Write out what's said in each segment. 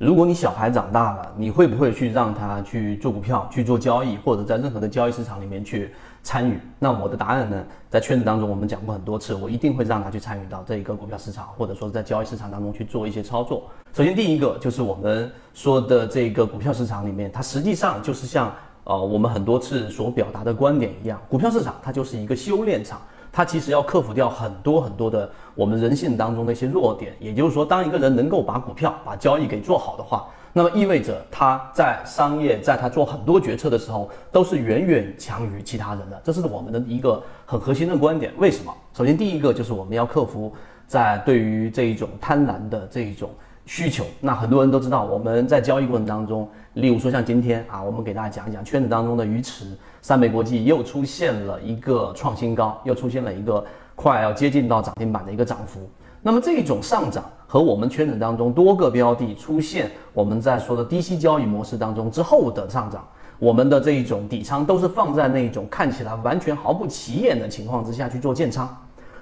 如果你小孩长大了，你会不会去让他去做股票、去做交易，或者在任何的交易市场里面去参与？那我的答案呢，在圈子当中我们讲过很多次，我一定会让他去参与到这一个股票市场，或者说在交易市场当中去做一些操作。首先，第一个就是我们说的这个股票市场里面，它实际上就是像呃我们很多次所表达的观点一样，股票市场它就是一个修炼场。它其实要克服掉很多很多的我们人性当中的一些弱点，也就是说，当一个人能够把股票、把交易给做好的话，那么意味着他在商业，在他做很多决策的时候，都是远远强于其他人的。这是我们的一个很核心的观点。为什么？首先，第一个就是我们要克服在对于这一种贪婪的这一种。需求，那很多人都知道，我们在交易过程当中，例如说像今天啊，我们给大家讲一讲圈子当中的鱼池，三美国际又出现了一个创新高，又出现了一个快要接近到涨停板的一个涨幅。那么这种上涨和我们圈子当中多个标的出现我们在说的低息交易模式当中之后的上涨，我们的这一种底仓都是放在那一种看起来完全毫不起眼的情况之下去做建仓。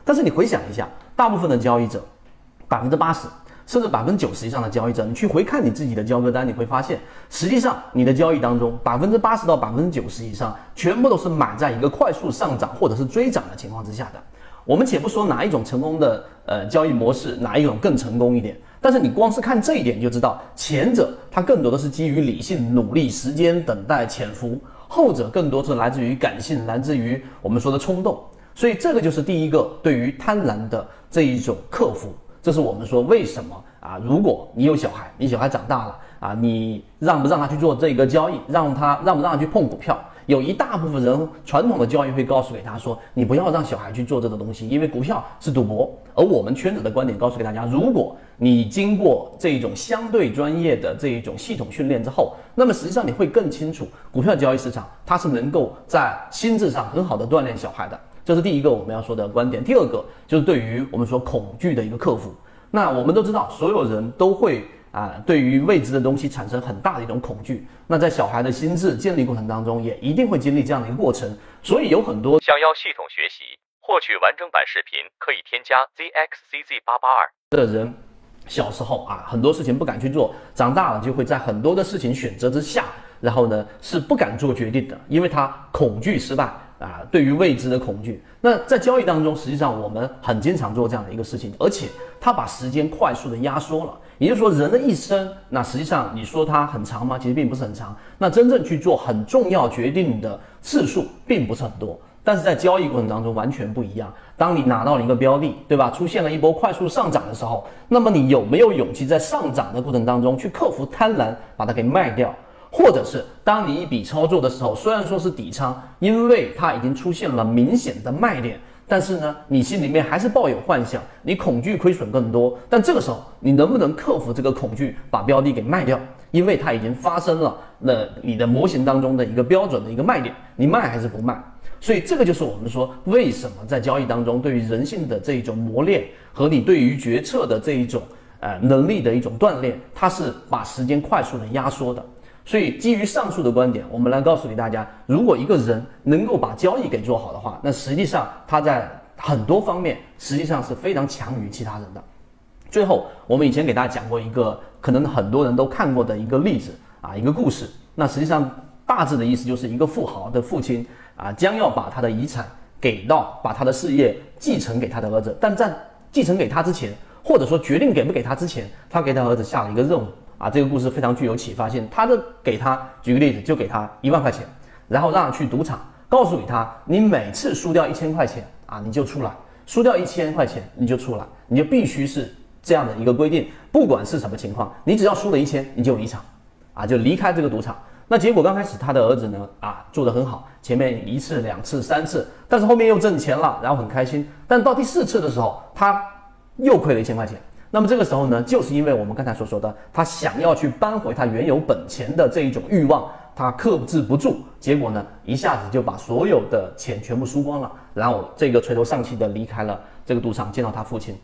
但是你回想一下，大部分的交易者，百分之八十。甚至百分之九十以上的交易者，你去回看你自己的交割单，你会发现，实际上你的交易当中，百分之八十到百分之九十以上，全部都是买在一个快速上涨或者是追涨的情况之下的。我们且不说哪一种成功的呃交易模式，哪一种更成功一点，但是你光是看这一点就知道，前者它更多的是基于理性、努力、时间、等待、潜伏，后者更多是来自于感性，来自于我们说的冲动。所以这个就是第一个对于贪婪的这一种克服。这是我们说为什么啊？如果你有小孩，你小孩长大了啊，你让不让他去做这个交易？让他让不让他去碰股票？有一大部分人传统的教育会告诉给他说，你不要让小孩去做这个东西，因为股票是赌博。而我们圈子的观点告诉给大家，如果你经过这一种相对专业的这一种系统训练之后，那么实际上你会更清楚，股票交易市场它是能够在心智上很好的锻炼小孩的。这是第一个我们要说的观点。第二个就是对于我们说恐惧的一个克服。那我们都知道，所有人都会啊，对于未知的东西产生很大的一种恐惧。那在小孩的心智建立过程当中，也一定会经历这样的一个过程。所以有很多想要系统学习、获取完整版视频，可以添加 zxcz 八八二的人，小时候啊，很多事情不敢去做，长大了就会在很多的事情选择之下，然后呢是不敢做决定的，因为他恐惧失败。啊，对于未知的恐惧，那在交易当中，实际上我们很经常做这样的一个事情，而且它把时间快速的压缩了。也就是说，人的一生，那实际上你说它很长吗？其实并不是很长。那真正去做很重要决定的次数并不是很多，但是在交易过程当中完全不一样。当你拿到了一个标的，对吧？出现了一波快速上涨的时候，那么你有没有勇气在上涨的过程当中去克服贪婪，把它给卖掉？或者是当你一笔操作的时候，虽然说是底仓，因为它已经出现了明显的卖点，但是呢，你心里面还是抱有幻想，你恐惧亏损更多。但这个时候，你能不能克服这个恐惧，把标的给卖掉？因为它已经发生了，那你的模型当中的一个标准的一个卖点，你卖还是不卖？所以这个就是我们说为什么在交易当中，对于人性的这一种磨练和你对于决策的这一种呃能力的一种锻炼，它是把时间快速的压缩的。所以，基于上述的观点，我们来告诉给大家：如果一个人能够把交易给做好的话，那实际上他在很多方面实际上是非常强于其他人的。最后，我们以前给大家讲过一个可能很多人都看过的一个例子啊，一个故事。那实际上大致的意思就是一个富豪的父亲啊，将要把他的遗产给到，把他的事业继承给他的儿子，但在继承给他之前，或者说决定给不给他之前，他给他儿子下了一个任务。啊，这个故事非常具有启发性。他的给他举个例子，就给他一万块钱，然后让他去赌场，告诉给他，你每次输掉一千块钱啊，你就出来；输掉一千块钱你就出来，你就必须是这样的一个规定，不管是什么情况，你只要输了一千，你就离场，啊，就离开这个赌场。那结果刚开始他的儿子呢，啊，做得很好，前面一次、两次、三次，但是后面又挣钱了，然后很开心。但到第四次的时候，他又亏了一千块钱。那么这个时候呢，就是因为我们刚才所说的，他想要去扳回他原有本钱的这一种欲望，他克制不住，结果呢，一下子就把所有的钱全部输光了，然后这个垂头丧气的离开了这个赌场，见到他父亲。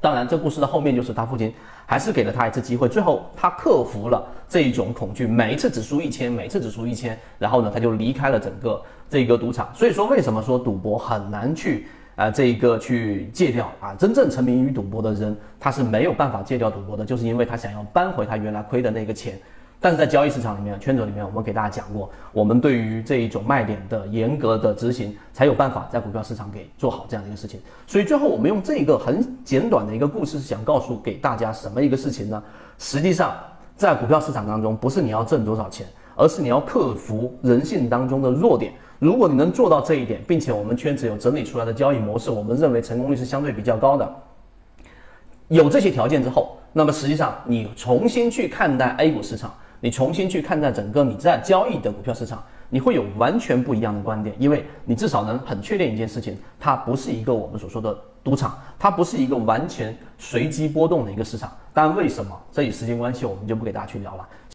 当然，这故事的后面就是他父亲还是给了他一次机会，最后他克服了这一种恐惧，每一次只输一千，每次只输一千，然后呢，他就离开了整个这个赌场。所以说，为什么说赌博很难去？啊，这一个去戒掉啊，真正沉迷于赌博的人，他是没有办法戒掉赌博的，就是因为他想要扳回他原来亏的那个钱。但是在交易市场里面，圈子里面，我们给大家讲过，我们对于这一种卖点的严格的执行，才有办法在股票市场给做好这样的一个事情。所以最后我们用这个很简短的一个故事，想告诉给大家什么一个事情呢？实际上，在股票市场当中，不是你要挣多少钱，而是你要克服人性当中的弱点。如果你能做到这一点，并且我们圈子有整理出来的交易模式，我们认为成功率是相对比较高的。有这些条件之后，那么实际上你重新去看待 A 股市场。你重新去看待整个你在交易的股票市场，你会有完全不一样的观点，因为你至少能很确定一件事情，它不是一个我们所说的赌场，它不是一个完全随机波动的一个市场。但为什么？这与时间关系，我们就不给大家去聊了。